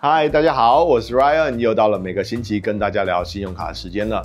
嗨，大家好，我是 Ryan，又到了每个星期跟大家聊信用卡时间了。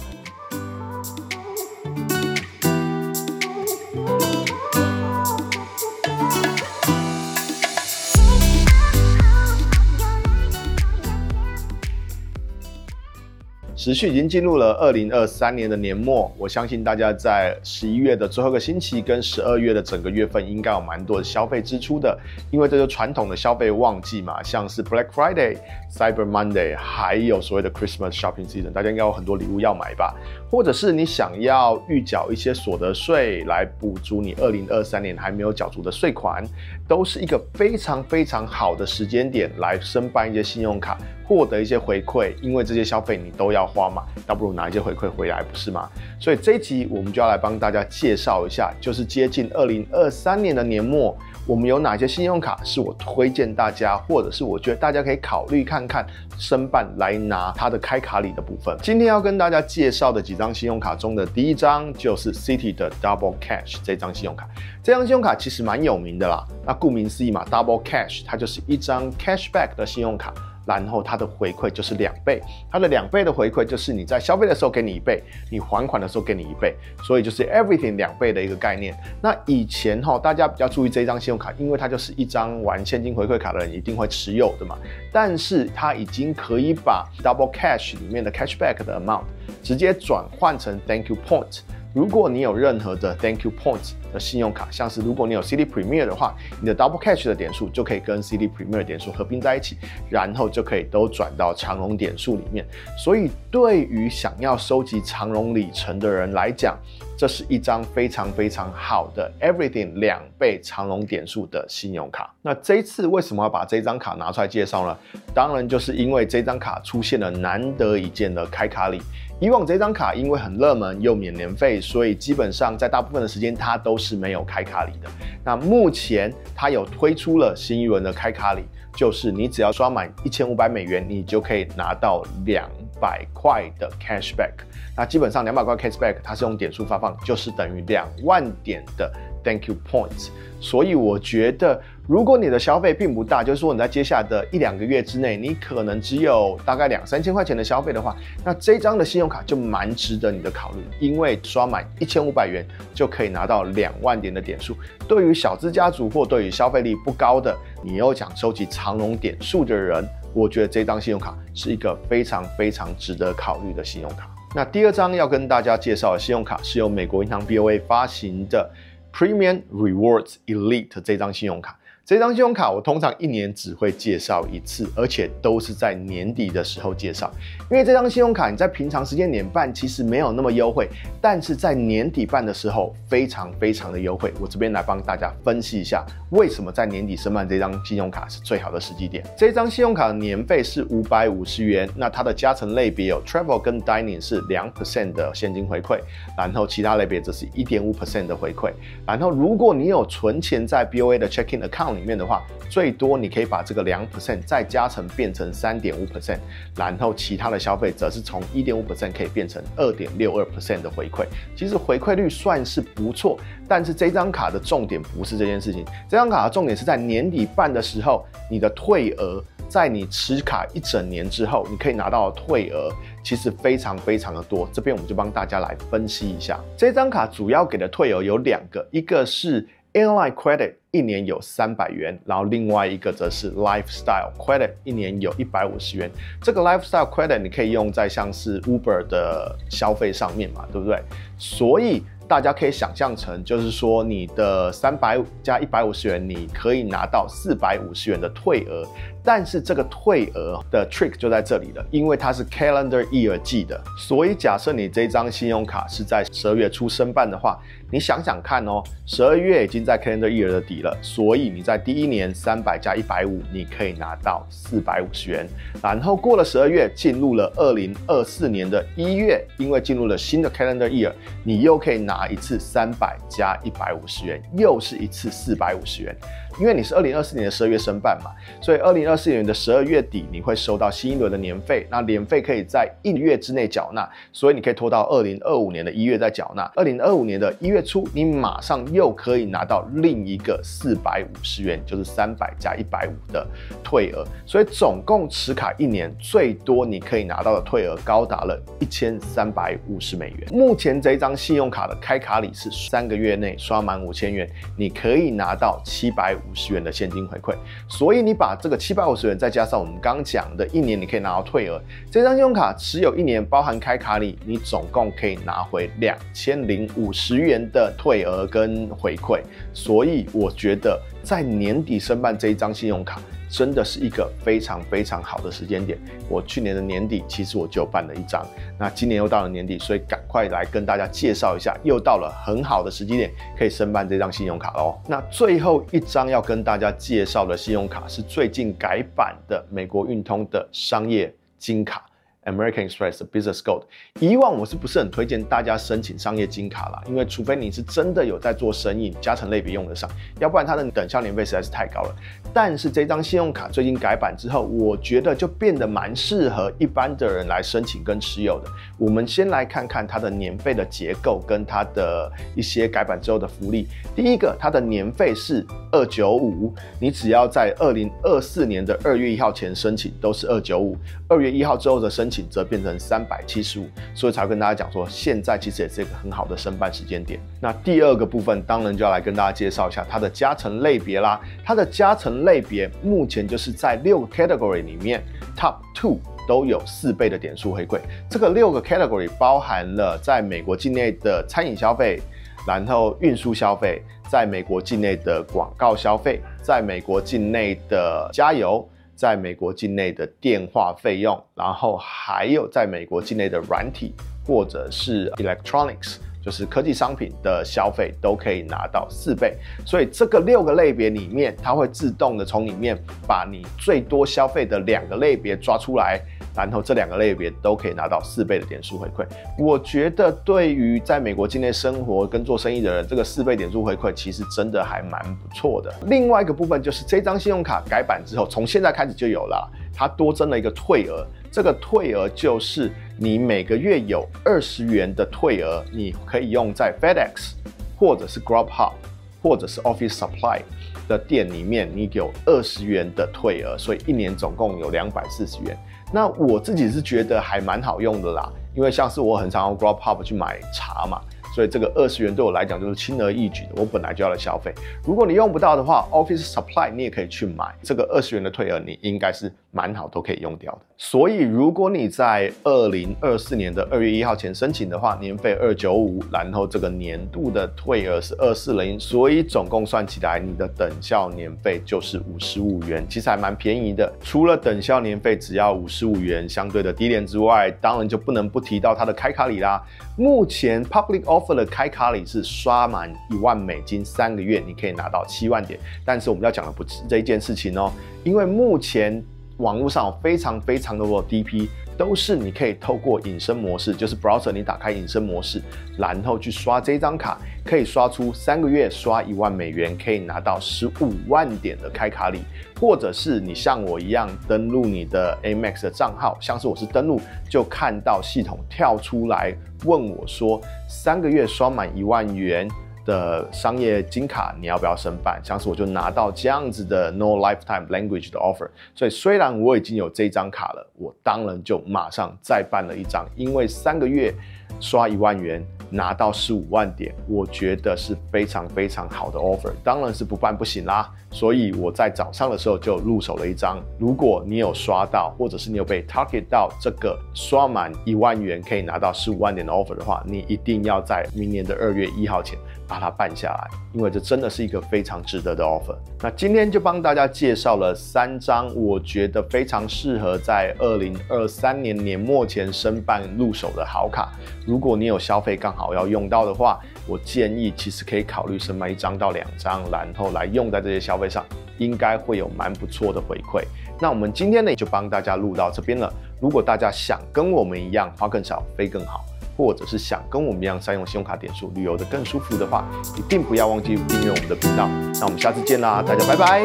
持续已经进入了二零二三年的年末，我相信大家在十一月的最后一个星期跟十二月的整个月份应该有蛮多的消费支出的，因为这是传统的消费旺季嘛，像是 Black Friday、Cyber Monday，还有所谓的 Christmas Shopping Season，大家应该有很多礼物要买吧？或者是你想要预缴一些所得税来补足你二零二三年还没有缴足的税款，都是一个非常非常好的时间点来申办一些信用卡。获得一些回馈，因为这些消费你都要花嘛，倒不如拿一些回馈回来，不是吗？所以这一集我们就要来帮大家介绍一下，就是接近二零二三年的年末，我们有哪些信用卡是我推荐大家，或者是我觉得大家可以考虑看看申办来拿它的开卡礼的部分。今天要跟大家介绍的几张信用卡中的第一张就是 City 的 Double Cash 这张信用卡，这张信用卡其实蛮有名的啦。那顾名思义嘛，Double Cash 它就是一张 Cashback 的信用卡。然后它的回馈就是两倍，它的两倍的回馈就是你在消费的时候给你一倍，你还款的时候给你一倍，所以就是 everything 两倍的一个概念。那以前哈，大家比较注意这张信用卡，因为它就是一张玩现金回馈卡的人一定会持有的嘛。但是它已经可以把 Double Cash 里面的 Cashback 的 amount 直接转换成 Thank You Point。如果你有任何的 Thank You Points 的信用卡，像是如果你有 Citi Premier 的话，你的 Double Cash 的点数就可以跟 Citi Premier 点数合并在一起，然后就可以都转到长荣点数里面。所以对于想要收集长荣里程的人来讲，这是一张非常非常好的 Everything 两倍长荣点数的信用卡。那这一次为什么要把这张卡拿出来介绍呢？当然就是因为这张卡出现了难得一见的开卡礼。以往这张卡因为很热门又免年费，所以基本上在大部分的时间它都是没有开卡礼的。那目前它有推出了新一轮的开卡礼，就是你只要刷满一千五百美元，你就可以拿到两百块的 cashback。那基本上两百块 cashback 它是用点数发放，就是等于两万点的 thank you points。所以我觉得。如果你的消费并不大，就是说你在接下来的一两个月之内，你可能只有大概两三千块钱的消费的话，那这张的信用卡就蛮值得你的考虑，因为刷满一千五百元就可以拿到两万点的点数。对于小资家族或对于消费力不高的，你又想收集长龙点数的人，我觉得这张信用卡是一个非常非常值得考虑的信用卡。那第二张要跟大家介绍的信用卡是由美国银行 BOA 发行的 Premium Rewards Elite 这张信用卡。这张信用卡我通常一年只会介绍一次，而且都是在年底的时候介绍。因为这张信用卡你在平常时间点办其实没有那么优惠，但是在年底办的时候非常非常的优惠。我这边来帮大家分析一下，为什么在年底申办这张信用卡是最好的时机点。这张信用卡的年费是五百五十元，那它的加成类别有 Travel 跟 Dining 是两 percent 的现金回馈，然后其他类别则是一点五 percent 的回馈。然后如果你有存钱在 BOA 的 Checking Account。里面的话，最多你可以把这个两 percent 再加成变成三点五 percent，然后其他的消费则是从一点五 percent 可以变成二点六二 percent 的回馈。其实回馈率算是不错，但是这张卡的重点不是这件事情，这张卡的重点是在年底办的时候，你的退额在你持卡一整年之后，你可以拿到的退额其实非常非常的多。这边我们就帮大家来分析一下，这张卡主要给的退额有两个，一个是 Airline Credit。一年有三百元，然后另外一个则是 Lifestyle Credit，一年有一百五十元。这个 Lifestyle Credit 你可以用在像是 Uber 的消费上面嘛，对不对？所以大家可以想象成，就是说你的三百加一百五十元，你可以拿到四百五十元的退额。但是这个退额的 trick 就在这里了，因为它是 Calendar Year 计的，所以假设你这张信用卡是在十二月初申办的话，你想想看哦，十二月已经在 Calendar Year 的底了，所以你在第一年三百加一百五，你可以拿到四百五十元。然后过了十二月，进入了二零二四年的一月，因为进入了新的 Calendar Year，你又可以拿一次三百加一百五十元，又是一次四百五十元。因为你是二零二四年的十二月申办嘛，所以二零二四年的十二月底你会收到新一轮的年费，那年费可以在一月之内缴纳，所以你可以拖到二零二五年的一月再缴纳。二零二五年的一月初，你马上又可以拿到另一个四百五十元，就是三百加一百五的退额，所以总共持卡一年最多你可以拿到的退额高达了一千三百五十美元。目前这张信用卡的开卡礼是三个月内刷满五千元，你可以拿到七百五五十元的现金回馈。所以你把这个七百五十元再加上我们刚讲的一年你可以拿到退额，这张信用卡持有一年包含开卡里，你总共可以拿回两千零五十元的退额跟回馈。所以我觉得在年底申办这一张信用卡。真的是一个非常非常好的时间点。我去年的年底其实我就办了一张，那今年又到了年底，所以赶快来跟大家介绍一下，又到了很好的时机点可以申办这张信用卡喽。那最后一张要跟大家介绍的信用卡是最近改版的美国运通的商业金卡。American Express Business Gold，以往我是不是很推荐大家申请商业金卡啦？因为除非你是真的有在做生意，加成类别用得上，要不然它的等效年费实在是太高了。但是这张信用卡最近改版之后，我觉得就变得蛮适合一般的人来申请跟持有的。我们先来看看它的年费的结构跟它的一些改版之后的福利。第一个，它的年费是二九五，你只要在二零二四年的二月一号前申请，都是二九五。二月一号之后的申请则变成三百七十五，所以才跟大家讲说，现在其实也是一个很好的申办时间点。那第二个部分，当然就要来跟大家介绍一下它的加成类别啦。它的加成类别目前就是在六个 category 里面，top two 都有四倍的点数回馈。这个六个 category 包含了在美国境内的餐饮消费，然后运输消费，在美国境内的广告消费，在美国境内的加油。在美国境内的电话费用，然后还有在美国境内的软体或者是 electronics，就是科技商品的消费都可以拿到四倍。所以这个六个类别里面，它会自动的从里面把你最多消费的两个类别抓出来。然后这两个类别都可以拿到四倍的点数回馈，我觉得对于在美国境内生活跟做生意的人，这个四倍点数回馈其实真的还蛮不错的。另外一个部分就是这张信用卡改版之后，从现在开始就有了，它多增了一个退额，这个退额就是你每个月有二十元的退额，你可以用在 FedEx 或者是 Grubhub 或者是 Office Supply 的店里面，你有二十元的退额，所以一年总共有两百四十元。那我自己是觉得还蛮好用的啦，因为像是我很常用 Grubhub 去买茶嘛。所以这个二十元对我来讲就是轻而易举的，我本来就要来消费。如果你用不到的话，Office Supply 你也可以去买这个二十元的退额，你应该是蛮好都可以用掉的。所以如果你在二零二四年的二月一号前申请的话，年费二九五，然后这个年度的退额是二四零，所以总共算起来你的等效年费就是五十五元，其实还蛮便宜的。除了等效年费只要五十五元相对的低廉之外，当然就不能不提到它的开卡礼啦。目前 Public Office 开卡里是刷满一万美金三个月，你可以拿到七万点。但是我们要讲的不是这一件事情哦，因为目前网络上非常非常的多的 DP。都是你可以透过隐身模式，就是 browser 你打开隐身模式，然后去刷这张卡，可以刷出三个月刷一万美元，可以拿到十五万点的开卡礼，或者是你像我一样登录你的 Amex 的账号，像是我是登录就看到系统跳出来问我说，三个月刷满一万元。的商业金卡，你要不要申办？像是我就拿到这样子的 No Lifetime Language 的 offer，所以虽然我已经有这张卡了，我当然就马上再办了一张，因为三个月刷一万元拿到十五万点，我觉得是非常非常好的 offer，当然是不办不行啦。所以我在早上的时候就入手了一张。如果你有刷到，或者是你有被 target 到这个刷满一万元可以拿到十五万点的 offer 的话，你一定要在明年的二月一号前把它办下来，因为这真的是一个非常值得的 offer。那今天就帮大家介绍了三张我觉得非常适合在二零二三年年末前申办入手的好卡。如果你有消费刚好要用到的话，我建议其实可以考虑申办一张到两张，然后来用在这些消费会上，应该会有蛮不错的回馈。那我们今天呢就帮大家录到这边了。如果大家想跟我们一样花更少飞更好，或者是想跟我们一样善用信用卡点数旅游的更舒服的话，一定不要忘记订阅我们的频道。那我们下次见啦，大家拜拜。